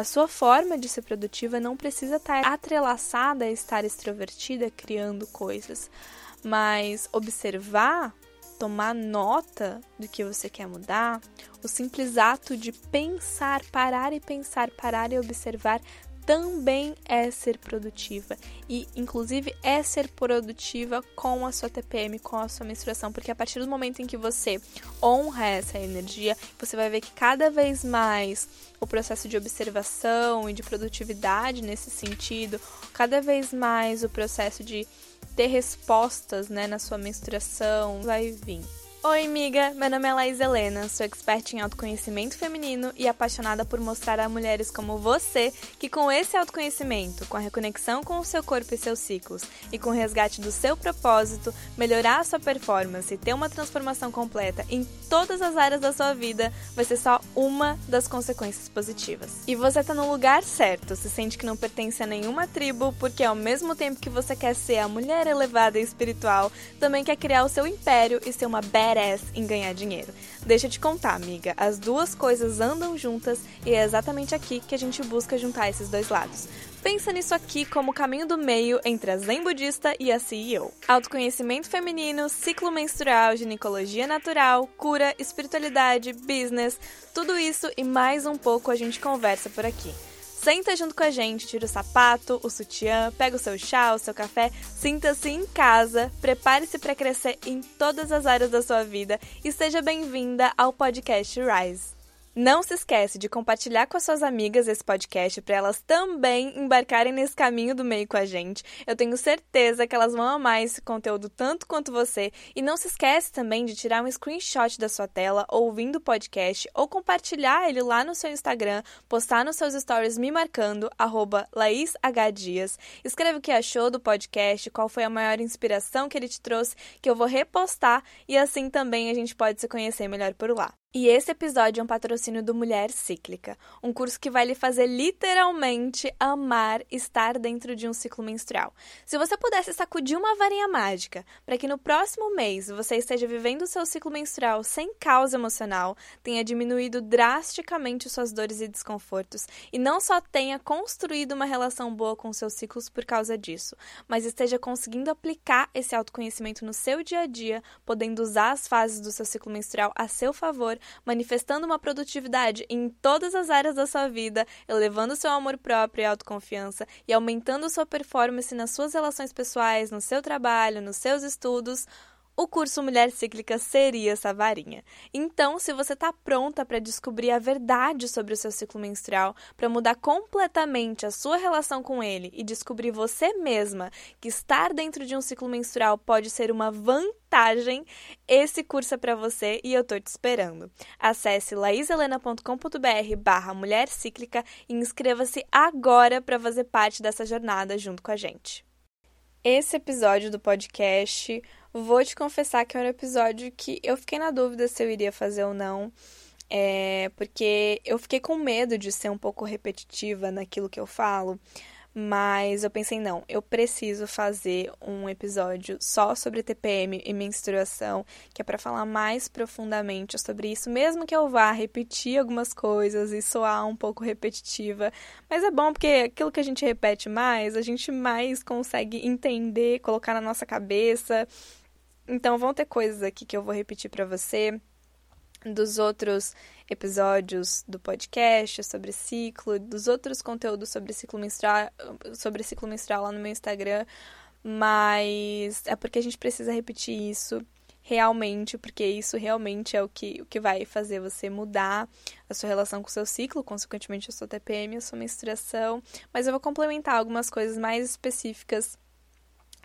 A sua forma de ser produtiva não precisa estar atrelaçada a estar extrovertida criando coisas, mas observar, tomar nota do que você quer mudar, o simples ato de pensar, parar e pensar, parar e observar também é ser produtiva e inclusive é ser produtiva com a sua TPM, com a sua menstruação, porque a partir do momento em que você honra essa energia, você vai ver que cada vez mais o processo de observação e de produtividade nesse sentido, cada vez mais o processo de ter respostas, né, na sua menstruação vai vir. Oi, amiga! Meu nome é Laís Helena, sou expert em autoconhecimento feminino e apaixonada por mostrar a mulheres como você que, com esse autoconhecimento, com a reconexão com o seu corpo e seus ciclos e com o resgate do seu propósito, melhorar a sua performance e ter uma transformação completa em todas as áreas da sua vida vai ser só uma das consequências positivas. E você tá no lugar certo, se sente que não pertence a nenhuma tribo, porque ao mesmo tempo que você quer ser a mulher elevada e espiritual, também quer criar o seu império e ser uma bad badass em ganhar dinheiro. Deixa eu te contar, amiga, as duas coisas andam juntas e é exatamente aqui que a gente busca juntar esses dois lados. Pensa nisso aqui como o caminho do meio entre a zen budista e a CEO. Autoconhecimento feminino, ciclo menstrual, ginecologia natural, cura, espiritualidade, business, tudo isso e mais um pouco a gente conversa por aqui. Senta junto com a gente, tira o sapato, o sutiã, pega o seu chá, o seu café, sinta-se em casa, prepare-se para crescer em todas as áreas da sua vida e seja bem-vinda ao podcast Rise. Não se esquece de compartilhar com as suas amigas esse podcast para elas também embarcarem nesse caminho do meio com a gente. Eu tenho certeza que elas vão amar esse conteúdo tanto quanto você. E não se esquece também de tirar um screenshot da sua tela ouvindo o podcast ou compartilhar ele lá no seu Instagram, postar nos seus stories me marcando @laishdias. Escreve o que achou do podcast, qual foi a maior inspiração que ele te trouxe, que eu vou repostar e assim também a gente pode se conhecer melhor por lá. E esse episódio é um patrocínio do Mulher Cíclica, um curso que vai lhe fazer literalmente amar estar dentro de um ciclo menstrual. Se você pudesse sacudir uma varinha mágica para que no próximo mês você esteja vivendo o seu ciclo menstrual sem causa emocional, tenha diminuído drasticamente suas dores e desconfortos e não só tenha construído uma relação boa com seus ciclos por causa disso, mas esteja conseguindo aplicar esse autoconhecimento no seu dia a dia, podendo usar as fases do seu ciclo menstrual a seu favor manifestando uma produtividade em todas as áreas da sua vida, elevando seu amor próprio e autoconfiança e aumentando sua performance nas suas relações pessoais, no seu trabalho, nos seus estudos, o curso Mulher Cíclica seria essa varinha. Então, se você está pronta para descobrir a verdade sobre o seu ciclo menstrual, para mudar completamente a sua relação com ele e descobrir você mesma que estar dentro de um ciclo menstrual pode ser uma vantagem, esse curso é para você e eu tô te esperando. Acesse laiselena.com.br barra Mulher Cíclica e inscreva-se agora para fazer parte dessa jornada junto com a gente. Esse episódio do podcast Vou te confessar que era um episódio que eu fiquei na dúvida se eu iria fazer ou não. É, porque eu fiquei com medo de ser um pouco repetitiva naquilo que eu falo. Mas eu pensei, não, eu preciso fazer um episódio só sobre TPM e menstruação, que é para falar mais profundamente sobre isso, mesmo que eu vá repetir algumas coisas e soar um pouco repetitiva. Mas é bom porque aquilo que a gente repete mais, a gente mais consegue entender, colocar na nossa cabeça então vão ter coisas aqui que eu vou repetir para você dos outros episódios do podcast sobre ciclo, dos outros conteúdos sobre ciclo menstrual, sobre ciclo menstrual lá no meu Instagram, mas é porque a gente precisa repetir isso realmente, porque isso realmente é o que, o que vai fazer você mudar a sua relação com o seu ciclo, consequentemente a sua TPM, a sua menstruação, mas eu vou complementar algumas coisas mais específicas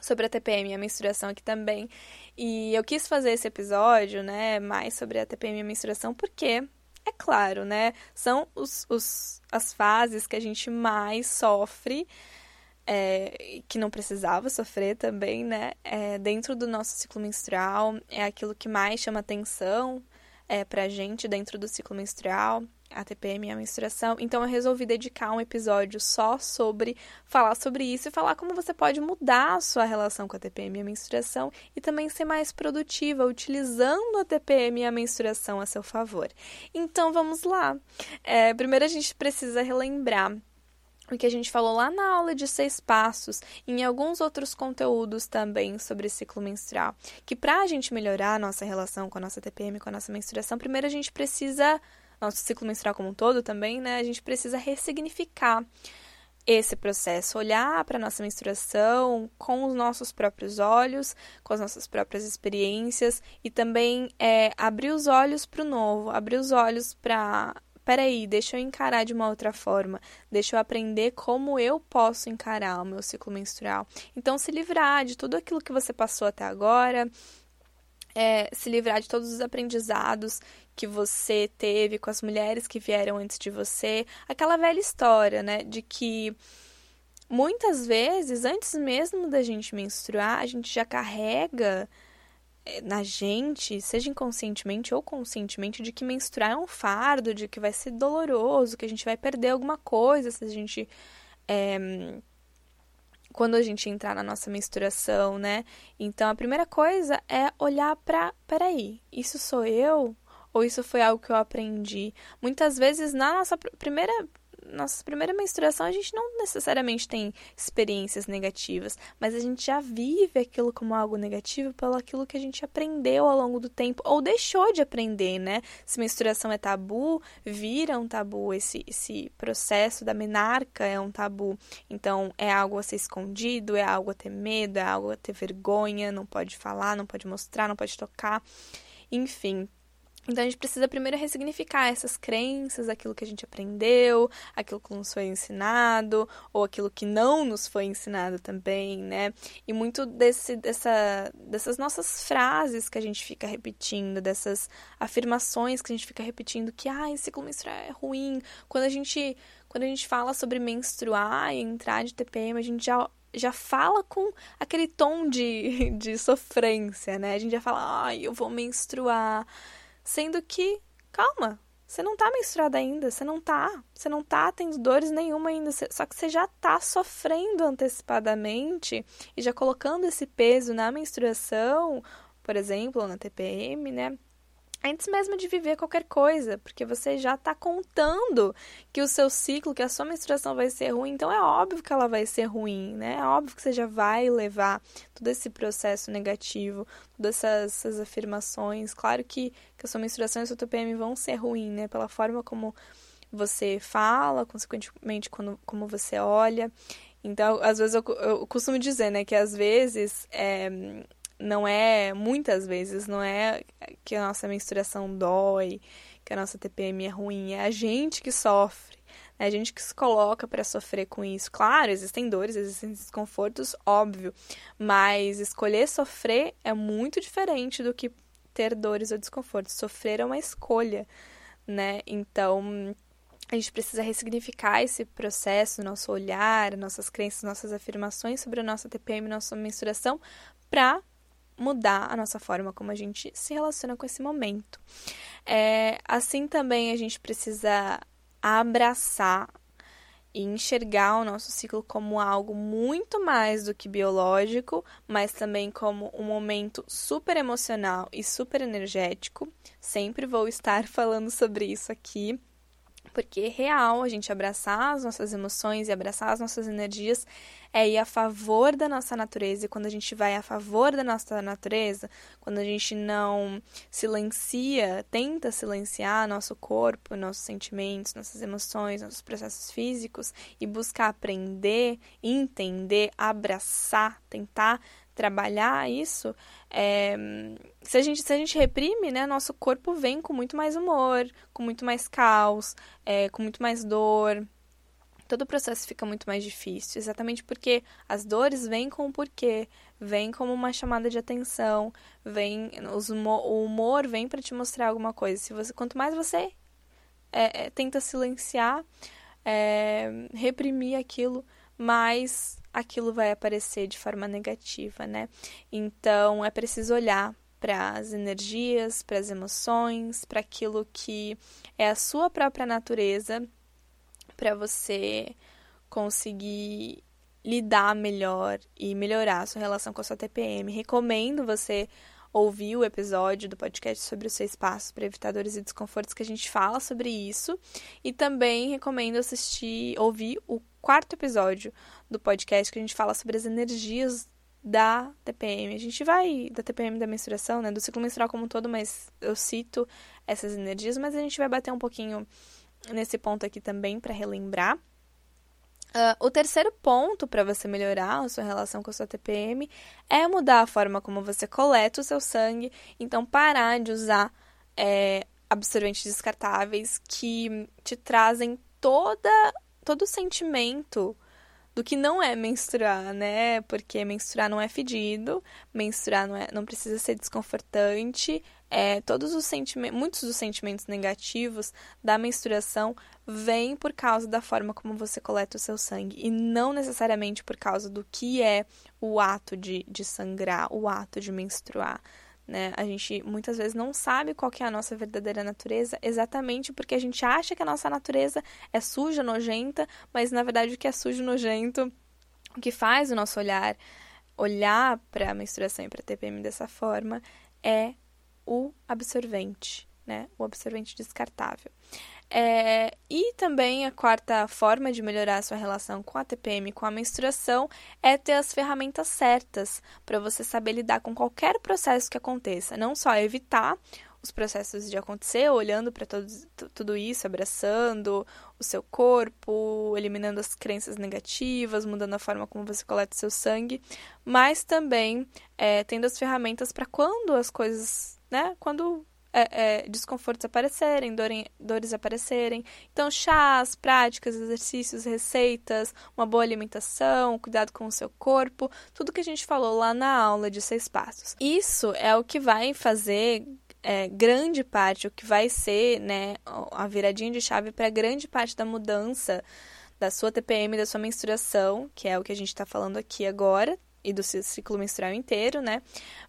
sobre a TPM e a menstruação aqui também. E eu quis fazer esse episódio, né, mais sobre a TPM e a menstruação, porque, é claro, né, são os, os, as fases que a gente mais sofre, é, que não precisava sofrer também, né, é, dentro do nosso ciclo menstrual, é aquilo que mais chama atenção, é, pra gente dentro do ciclo menstrual, a TPM e a menstruação. Então eu resolvi dedicar um episódio só sobre falar sobre isso e falar como você pode mudar a sua relação com a TPM e a menstruação e também ser mais produtiva utilizando a TPM e a menstruação a seu favor. Então vamos lá. É, primeiro a gente precisa relembrar o que a gente falou lá na aula de seis passos e em alguns outros conteúdos também sobre ciclo menstrual, que para a gente melhorar a nossa relação com a nossa TPM, com a nossa menstruação, primeiro a gente precisa, nosso ciclo menstrual como um todo também, né, a gente precisa ressignificar esse processo, olhar para a nossa menstruação com os nossos próprios olhos, com as nossas próprias experiências e também é, abrir os olhos para o novo, abrir os olhos para peraí, deixa eu encarar de uma outra forma, deixa eu aprender como eu posso encarar o meu ciclo menstrual. Então, se livrar de tudo aquilo que você passou até agora, é, se livrar de todos os aprendizados que você teve com as mulheres que vieram antes de você, aquela velha história, né, de que muitas vezes, antes mesmo da gente menstruar, a gente já carrega na gente, seja inconscientemente ou conscientemente, de que menstruar é um fardo, de que vai ser doloroso, que a gente vai perder alguma coisa se a gente. É, quando a gente entrar na nossa menstruação, né? Então a primeira coisa é olhar para, peraí, isso sou eu? Ou isso foi algo que eu aprendi? Muitas vezes na nossa primeira nossa primeira menstruação, a gente não necessariamente tem experiências negativas, mas a gente já vive aquilo como algo negativo pelo aquilo que a gente aprendeu ao longo do tempo ou deixou de aprender, né? Se menstruação é tabu, vira um tabu esse esse processo da menarca é um tabu. Então é algo a ser escondido, é algo a ter medo, é algo a ter vergonha, não pode falar, não pode mostrar, não pode tocar. Enfim, então a gente precisa primeiro ressignificar essas crenças, aquilo que a gente aprendeu, aquilo que nos foi ensinado, ou aquilo que não nos foi ensinado também, né? E muito desse, dessa, dessas nossas frases que a gente fica repetindo, dessas afirmações que a gente fica repetindo que ah, esse ciclo menstrual é ruim. Quando a gente, quando a gente fala sobre menstruar e entrar de TPM, a gente já já fala com aquele tom de, de sofrência, né? A gente já fala, ai, eu vou menstruar. Sendo que, calma, você não tá menstruada ainda, você não tá, você não tá tendo dores nenhuma ainda, só que você já tá sofrendo antecipadamente e já colocando esse peso na menstruação, por exemplo, na TPM, né? Antes mesmo de viver qualquer coisa, porque você já está contando que o seu ciclo, que a sua menstruação vai ser ruim, então é óbvio que ela vai ser ruim, né? É óbvio que você já vai levar todo esse processo negativo, todas essas, essas afirmações. Claro que, que a sua menstruação e a sua TPM vão ser ruim, né? Pela forma como você fala, consequentemente quando, como você olha. Então, às vezes eu, eu costumo dizer, né, que às vezes é, não é, muitas vezes, não é que a nossa menstruação dói, que a nossa TPM é ruim, é a gente que sofre, é a gente que se coloca para sofrer com isso. Claro, existem dores, existem desconfortos, óbvio, mas escolher sofrer é muito diferente do que ter dores ou desconfortos. Sofrer é uma escolha, né? Então, a gente precisa ressignificar esse processo, nosso olhar, nossas crenças, nossas afirmações sobre a nossa TPM, nossa menstruação, para mudar a nossa forma como a gente se relaciona com esse momento. É, assim também a gente precisa abraçar e enxergar o nosso ciclo como algo muito mais do que biológico, mas também como um momento super emocional e super energético. Sempre vou estar falando sobre isso aqui porque real a gente abraçar as nossas emoções e abraçar as nossas energias é ir a favor da nossa natureza. E quando a gente vai a favor da nossa natureza, quando a gente não silencia, tenta silenciar nosso corpo, nossos sentimentos, nossas emoções, nossos processos físicos e buscar aprender, entender, abraçar, tentar trabalhar isso, é, se, a gente, se a gente reprime, né, nosso corpo vem com muito mais humor, com muito mais caos, é, com muito mais dor. Todo o processo fica muito mais difícil, exatamente porque as dores vêm com o porquê, vêm como uma chamada de atenção, vem os, o humor vem para te mostrar alguma coisa. Se você, quanto mais você é, é tenta silenciar, é, reprimir aquilo, mais aquilo vai aparecer de forma negativa, né? Então é preciso olhar para as energias, para as emoções, para aquilo que é a sua própria natureza, para você conseguir lidar melhor e melhorar a sua relação com a sua TPM. Recomendo você ouvir o episódio do podcast sobre os seis passos para evitar dores e desconfortos que a gente fala sobre isso. E também recomendo assistir, ouvir o quarto episódio do podcast que a gente fala sobre as energias da TPM. A gente vai da TPM da menstruação, né, do ciclo menstrual como um todo, mas eu cito essas energias, mas a gente vai bater um pouquinho nesse ponto aqui também para relembrar. Uh, o terceiro ponto para você melhorar a sua relação com a sua TPM é mudar a forma como você coleta o seu sangue. Então, parar de usar é, absorventes descartáveis que te trazem toda, todo o sentimento do que não é menstruar, né? Porque menstruar não é fedido, menstruar não, é, não precisa ser desconfortante. É, todos os sentimentos, muitos dos sentimentos negativos da menstruação vêm por causa da forma como você coleta o seu sangue e não necessariamente por causa do que é o ato de, de sangrar, o ato de menstruar. Né? A gente muitas vezes não sabe qual é a nossa verdadeira natureza, exatamente porque a gente acha que a nossa natureza é suja, nojenta, mas na verdade o que é sujo, nojento, o que faz o nosso olhar olhar para a menstruação e para a TPM dessa forma é o absorvente, né? O absorvente descartável. É, e também a quarta forma de melhorar a sua relação com a TPM, com a menstruação, é ter as ferramentas certas para você saber lidar com qualquer processo que aconteça. Não só evitar os processos de acontecer, olhando para tudo isso, abraçando o seu corpo, eliminando as crenças negativas, mudando a forma como você coleta seu sangue, mas também é, tendo as ferramentas para quando as coisas, né, quando é, é, desconfortos aparecerem, dores aparecerem. Então, chás, práticas, exercícios, receitas, uma boa alimentação, cuidado com o seu corpo, tudo que a gente falou lá na aula de seis passos. Isso é o que vai fazer é, grande parte, o que vai ser né, a viradinha de chave para grande parte da mudança da sua TPM, da sua menstruação, que é o que a gente está falando aqui agora, e do ciclo menstrual inteiro, né?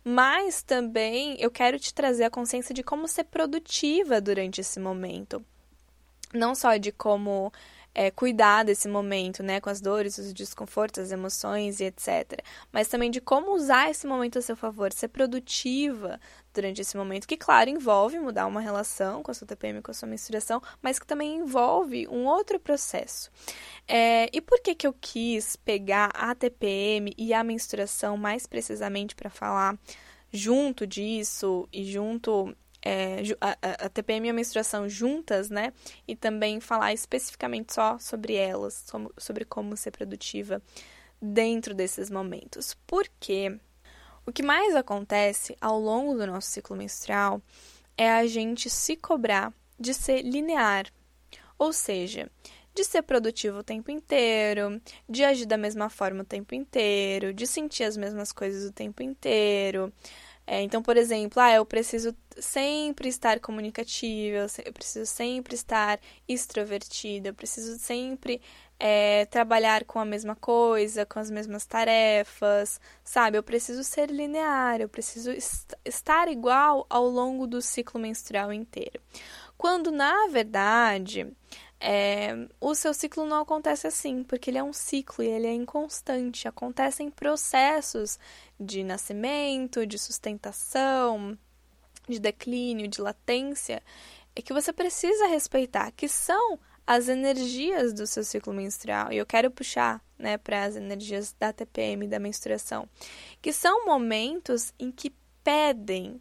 Mas também eu quero te trazer a consciência de como ser produtiva durante esse momento. Não só de como é, cuidar desse momento, né, com as dores, os desconfortos, as emoções e etc. Mas também de como usar esse momento a seu favor, ser produtiva durante esse momento, que, claro, envolve mudar uma relação com a sua TPM, com a sua menstruação, mas que também envolve um outro processo. É, e por que, que eu quis pegar a TPM e a menstruação mais precisamente para falar junto disso e junto é, a, a, TPM e a menstruação juntas, né? E também falar especificamente só sobre elas, sobre como ser produtiva dentro desses momentos. Porque o que mais acontece ao longo do nosso ciclo menstrual é a gente se cobrar de ser linear, ou seja, de ser produtivo o tempo inteiro, de agir da mesma forma o tempo inteiro, de sentir as mesmas coisas o tempo inteiro, é, então, por exemplo, ah, eu preciso sempre estar comunicativa, eu preciso sempre estar extrovertida, eu preciso sempre é, trabalhar com a mesma coisa, com as mesmas tarefas, sabe? Eu preciso ser linear, eu preciso est estar igual ao longo do ciclo menstrual inteiro. Quando, na verdade, é, o seu ciclo não acontece assim, porque ele é um ciclo e ele é inconstante. Acontecem processos de nascimento, de sustentação, de declínio, de latência, é que você precisa respeitar, que são as energias do seu ciclo menstrual. E eu quero puxar né, para as energias da TPM, da menstruação, que são momentos em que pedem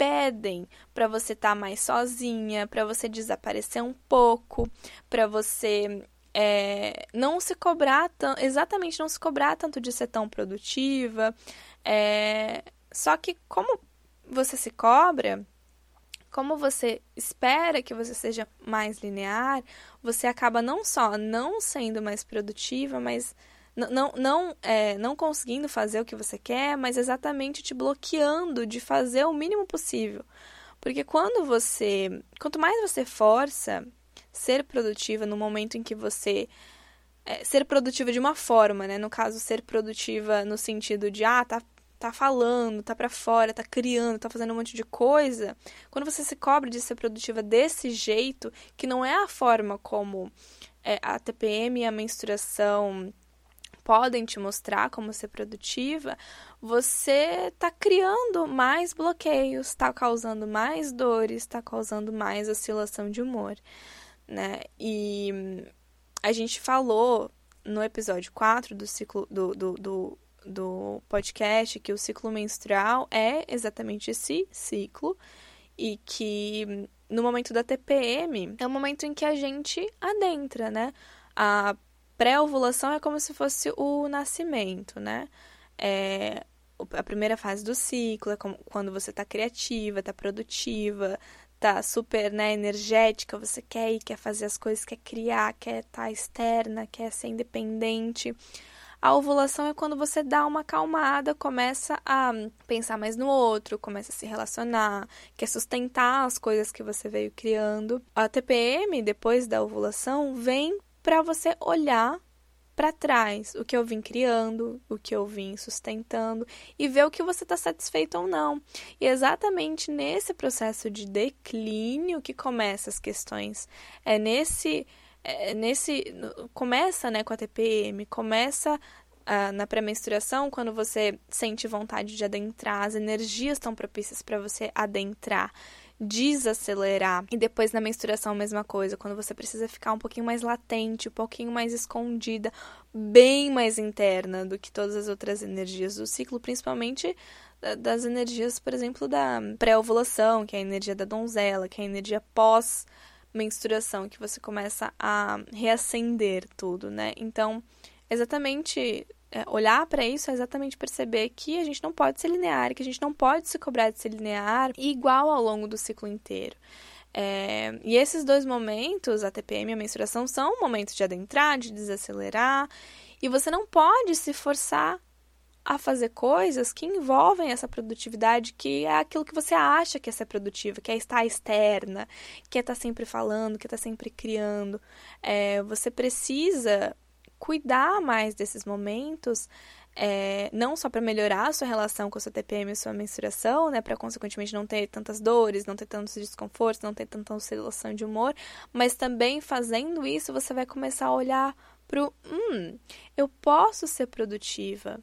pedem para você estar tá mais sozinha, para você desaparecer um pouco, para você é, não se cobrar tão, exatamente não se cobrar tanto de ser tão produtiva. É, só que como você se cobra, como você espera que você seja mais linear, você acaba não só não sendo mais produtiva, mas não, não, é, não conseguindo fazer o que você quer, mas exatamente te bloqueando de fazer o mínimo possível. Porque quando você. Quanto mais você força ser produtiva no momento em que você. É, ser produtiva de uma forma, né? No caso, ser produtiva no sentido de, ah, tá tá falando, tá para fora, tá criando, tá fazendo um monte de coisa, quando você se cobre de ser produtiva desse jeito, que não é a forma como é, a TPM e a menstruação podem te mostrar como ser produtiva, você está criando mais bloqueios, está causando mais dores, está causando mais oscilação de humor, né? E a gente falou no episódio 4 do ciclo do, do, do, do podcast que o ciclo menstrual é exatamente esse ciclo e que no momento da TPM é o momento em que a gente adentra, né? A pré-ovulação é como se fosse o nascimento, né? É, a primeira fase do ciclo é quando você tá criativa, tá produtiva, tá super né, energética, você quer ir, quer fazer as coisas, quer criar, quer estar tá externa, quer ser independente. A ovulação é quando você dá uma acalmada, começa a pensar mais no outro, começa a se relacionar, quer sustentar as coisas que você veio criando. A TPM, depois da ovulação, vem para você olhar para trás o que eu vim criando, o que eu vim sustentando e ver o que você está satisfeito ou não. E é exatamente nesse processo de declínio que começa as questões. É nesse é nesse começa, né, com a TPM, começa ah, na pré-menstruação, quando você sente vontade de adentrar, as energias estão propícias para você adentrar desacelerar. E depois na menstruação, a mesma coisa, quando você precisa ficar um pouquinho mais latente, um pouquinho mais escondida, bem mais interna do que todas as outras energias do ciclo, principalmente das energias, por exemplo, da pré-ovulação, que é a energia da donzela, que é a energia pós menstruação, que você começa a reacender tudo, né? Então, exatamente olhar para isso é exatamente perceber que a gente não pode ser linear, que a gente não pode se cobrar de ser linear igual ao longo do ciclo inteiro. É, e esses dois momentos, a TPM e a menstruação, são momentos de adentrar, de desacelerar, e você não pode se forçar a fazer coisas que envolvem essa produtividade, que é aquilo que você acha que é ser produtiva, que é estar externa, que é estar sempre falando, que é estar sempre criando. É, você precisa cuidar mais desses momentos, é, não só para melhorar a sua relação com a sua TPM e sua menstruação, né, para consequentemente não ter tantas dores, não ter tantos desconfortos, não ter tanta oscilação de humor, mas também fazendo isso você vai começar a olhar pro, hum, eu posso ser produtiva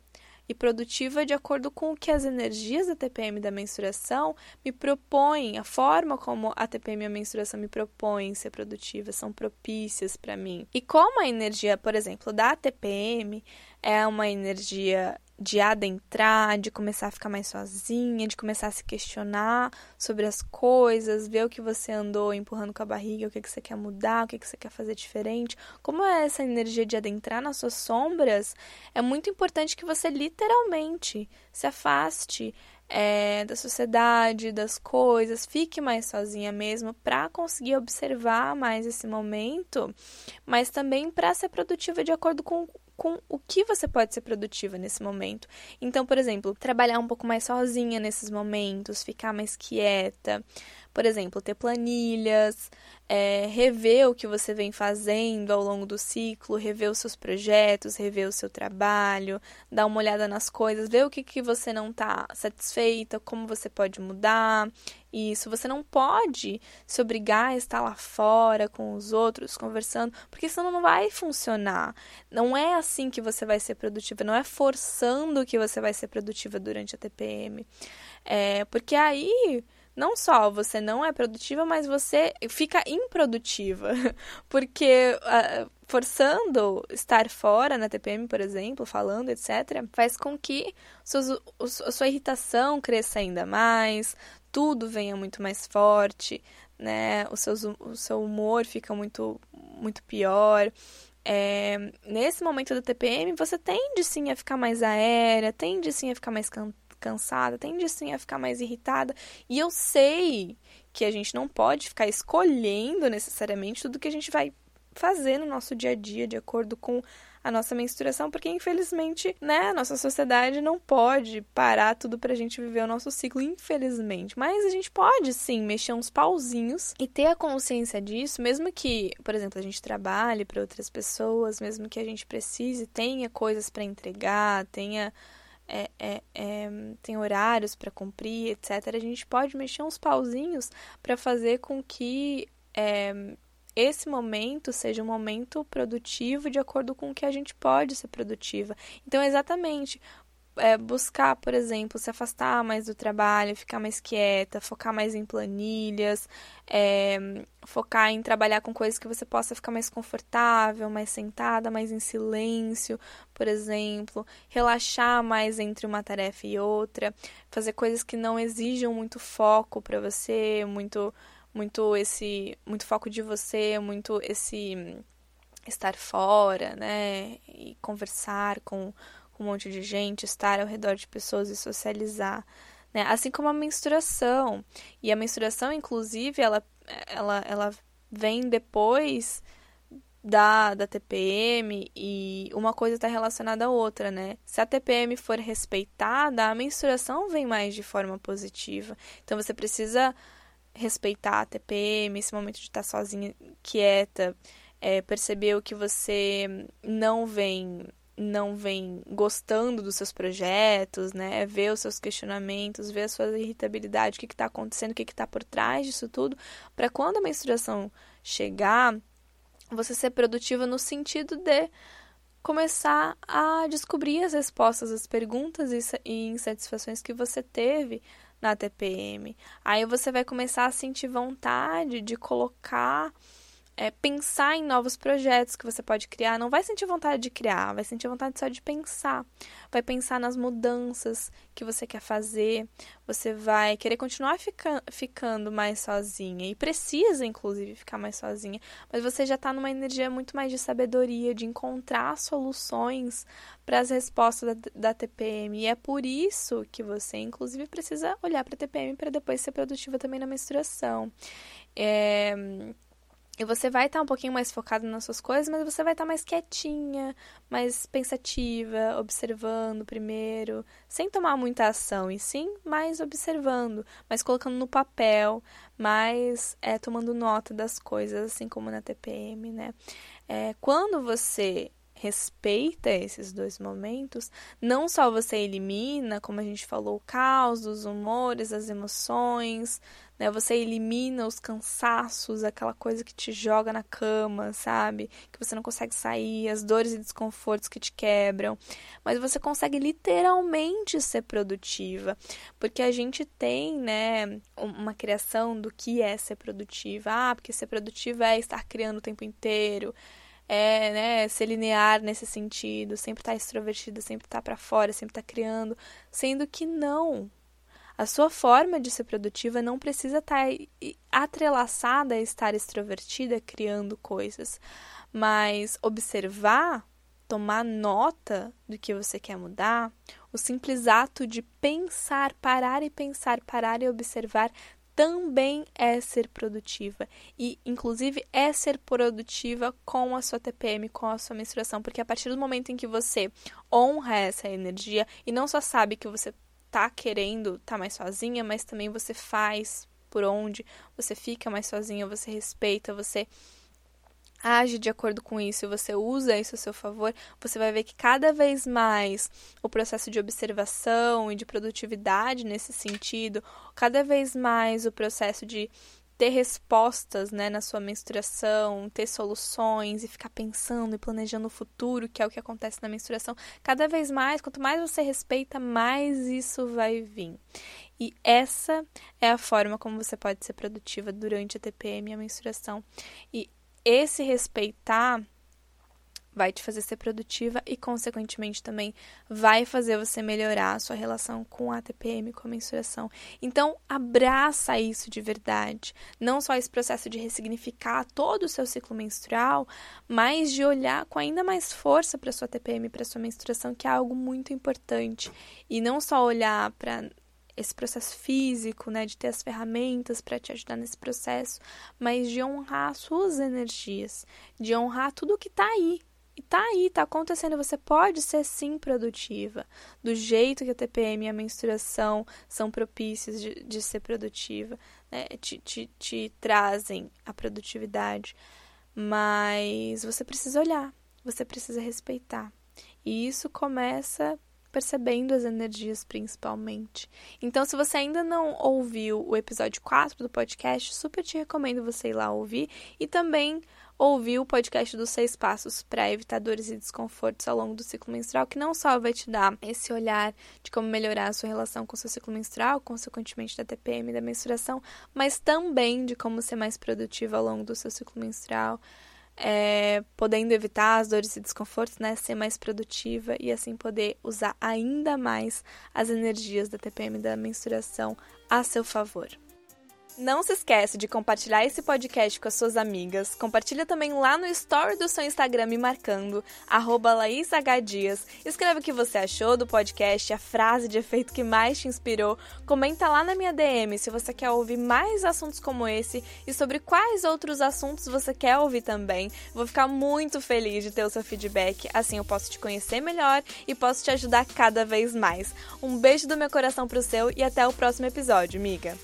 e produtiva de acordo com o que as energias da TPM da menstruação me propõem, a forma como a TPM e a menstruação me propõem ser produtiva, são propícias para mim. E como a energia, por exemplo, da TPM é uma energia de adentrar, de começar a ficar mais sozinha, de começar a se questionar sobre as coisas, ver o que você andou empurrando com a barriga, o que, que você quer mudar, o que, que você quer fazer diferente. Como é essa energia de adentrar nas suas sombras, é muito importante que você literalmente se afaste é, da sociedade, das coisas, fique mais sozinha mesmo para conseguir observar mais esse momento, mas também para ser produtiva de acordo com com o que você pode ser produtiva nesse momento. Então, por exemplo, trabalhar um pouco mais sozinha nesses momentos, ficar mais quieta. Por exemplo, ter planilhas, é, rever o que você vem fazendo ao longo do ciclo, rever os seus projetos, rever o seu trabalho, dar uma olhada nas coisas, ver o que, que você não está satisfeita, como você pode mudar. Isso, você não pode se obrigar a estar lá fora com os outros, conversando, porque senão não vai funcionar. Não é assim que você vai ser produtiva, não é forçando que você vai ser produtiva durante a TPM. É, porque aí não só você não é produtiva, mas você fica improdutiva. Porque uh, forçando estar fora na TPM, por exemplo, falando, etc., faz com que seus, a sua irritação cresça ainda mais, tudo venha muito mais forte, né? O, seus, o seu humor fica muito, muito pior. É, nesse momento da TPM, você tende sim a ficar mais aérea, tende sim a ficar mais cantada cansada, tende sim a ficar mais irritada. E eu sei que a gente não pode ficar escolhendo necessariamente tudo que a gente vai fazer no nosso dia a dia de acordo com a nossa menstruação, porque infelizmente, né, a nossa sociedade não pode parar tudo pra gente viver o nosso ciclo, infelizmente. Mas a gente pode sim mexer uns pauzinhos e ter a consciência disso, mesmo que, por exemplo, a gente trabalhe para outras pessoas, mesmo que a gente precise, tenha coisas para entregar, tenha é, é, é, tem horários para cumprir, etc., a gente pode mexer uns pauzinhos para fazer com que é, esse momento seja um momento produtivo de acordo com o que a gente pode ser produtiva. Então, exatamente, é, buscar, por exemplo, se afastar mais do trabalho, ficar mais quieta, focar mais em planilhas, é, focar em trabalhar com coisas que você possa ficar mais confortável, mais sentada, mais em silêncio, por exemplo, relaxar mais entre uma tarefa e outra, fazer coisas que não exijam muito foco para você, muito, muito esse, muito foco de você, muito esse estar fora, né, e conversar com com um monte de gente, estar ao redor de pessoas e socializar. Né? Assim como a menstruação. E a menstruação, inclusive, ela, ela, ela vem depois da, da TPM e uma coisa está relacionada à outra, né? Se a TPM for respeitada, a menstruação vem mais de forma positiva. Então você precisa respeitar a TPM, esse momento de estar sozinha, quieta, é, perceber o que você não vem não vem gostando dos seus projetos, né? Ver os seus questionamentos, ver a sua irritabilidade, o que está acontecendo, o que está por trás disso tudo, para quando a menstruação chegar, você ser produtiva no sentido de começar a descobrir as respostas às perguntas e insatisfações que você teve na TPM. Aí você vai começar a sentir vontade de colocar é, pensar em novos projetos que você pode criar. Não vai sentir vontade de criar, vai sentir vontade só de pensar. Vai pensar nas mudanças que você quer fazer. Você vai querer continuar fica, ficando mais sozinha. E precisa, inclusive, ficar mais sozinha. Mas você já está numa energia muito mais de sabedoria, de encontrar soluções para as respostas da, da TPM. E é por isso que você, inclusive, precisa olhar para a TPM para depois ser produtiva também na menstruação. É e você vai estar tá um pouquinho mais focado nas suas coisas, mas você vai estar tá mais quietinha, mais pensativa, observando primeiro, sem tomar muita ação, e sim mais observando, mais colocando no papel, mais é, tomando nota das coisas, assim como na TPM, né? É, quando você respeita esses dois momentos, não só você elimina, como a gente falou, o caos, os humores, as emoções, né? Você elimina os cansaços, aquela coisa que te joga na cama, sabe? Que você não consegue sair, as dores e desconfortos que te quebram, mas você consegue literalmente ser produtiva, porque a gente tem, né, uma criação do que é ser produtiva. Ah, porque ser produtiva é estar criando o tempo inteiro é, né, ser linear nesse sentido, sempre estar tá extrovertida, sempre estar tá para fora, sempre estar tá criando, sendo que não. A sua forma de ser produtiva não precisa estar atrelaçada a estar extrovertida criando coisas, mas observar, tomar nota do que você quer mudar, o simples ato de pensar, parar e pensar, parar e observar também é ser produtiva. E, inclusive, é ser produtiva com a sua TPM, com a sua menstruação. Porque a partir do momento em que você honra essa energia e não só sabe que você tá querendo tá mais sozinha, mas também você faz por onde, você fica mais sozinha, você respeita, você age de acordo com isso e você usa isso a seu favor, você vai ver que cada vez mais o processo de observação e de produtividade nesse sentido, cada vez mais o processo de ter respostas né, na sua menstruação, ter soluções e ficar pensando e planejando o futuro, que é o que acontece na menstruação, cada vez mais, quanto mais você respeita, mais isso vai vir. E essa é a forma como você pode ser produtiva durante a TPM e a menstruação. E esse respeitar vai te fazer ser produtiva e, consequentemente, também vai fazer você melhorar a sua relação com a TPM, com a mensuração. Então, abraça isso de verdade. Não só esse processo de ressignificar todo o seu ciclo menstrual, mas de olhar com ainda mais força para sua TPM, para sua menstruação, que é algo muito importante. E não só olhar para esse processo físico, né, de ter as ferramentas para te ajudar nesse processo, mas de honrar suas energias, de honrar tudo que está aí. E tá aí, tá acontecendo. Você pode ser sim produtiva, do jeito que a TPM e a menstruação são propícias de, de ser produtiva, né? Te, te, te trazem a produtividade. Mas você precisa olhar, você precisa respeitar. E isso começa percebendo as energias principalmente. Então, se você ainda não ouviu o episódio 4 do podcast, super te recomendo você ir lá ouvir e também ouvir o podcast dos seis passos para evitar dores e desconfortos ao longo do ciclo menstrual, que não só vai te dar esse olhar de como melhorar a sua relação com o seu ciclo menstrual, consequentemente da TPM e da menstruação, mas também de como ser mais produtiva ao longo do seu ciclo menstrual, é, podendo evitar as dores e desconfortos, né, ser mais produtiva e assim poder usar ainda mais as energias da TPM da menstruação a seu favor. Não se esquece de compartilhar esse podcast com as suas amigas. Compartilha também lá no story do seu Instagram me marcando, LaísHDias. Escreve o que você achou do podcast, a frase de efeito que mais te inspirou. Comenta lá na minha DM se você quer ouvir mais assuntos como esse e sobre quais outros assuntos você quer ouvir também. Vou ficar muito feliz de ter o seu feedback, assim eu posso te conhecer melhor e posso te ajudar cada vez mais. Um beijo do meu coração pro seu e até o próximo episódio, amiga!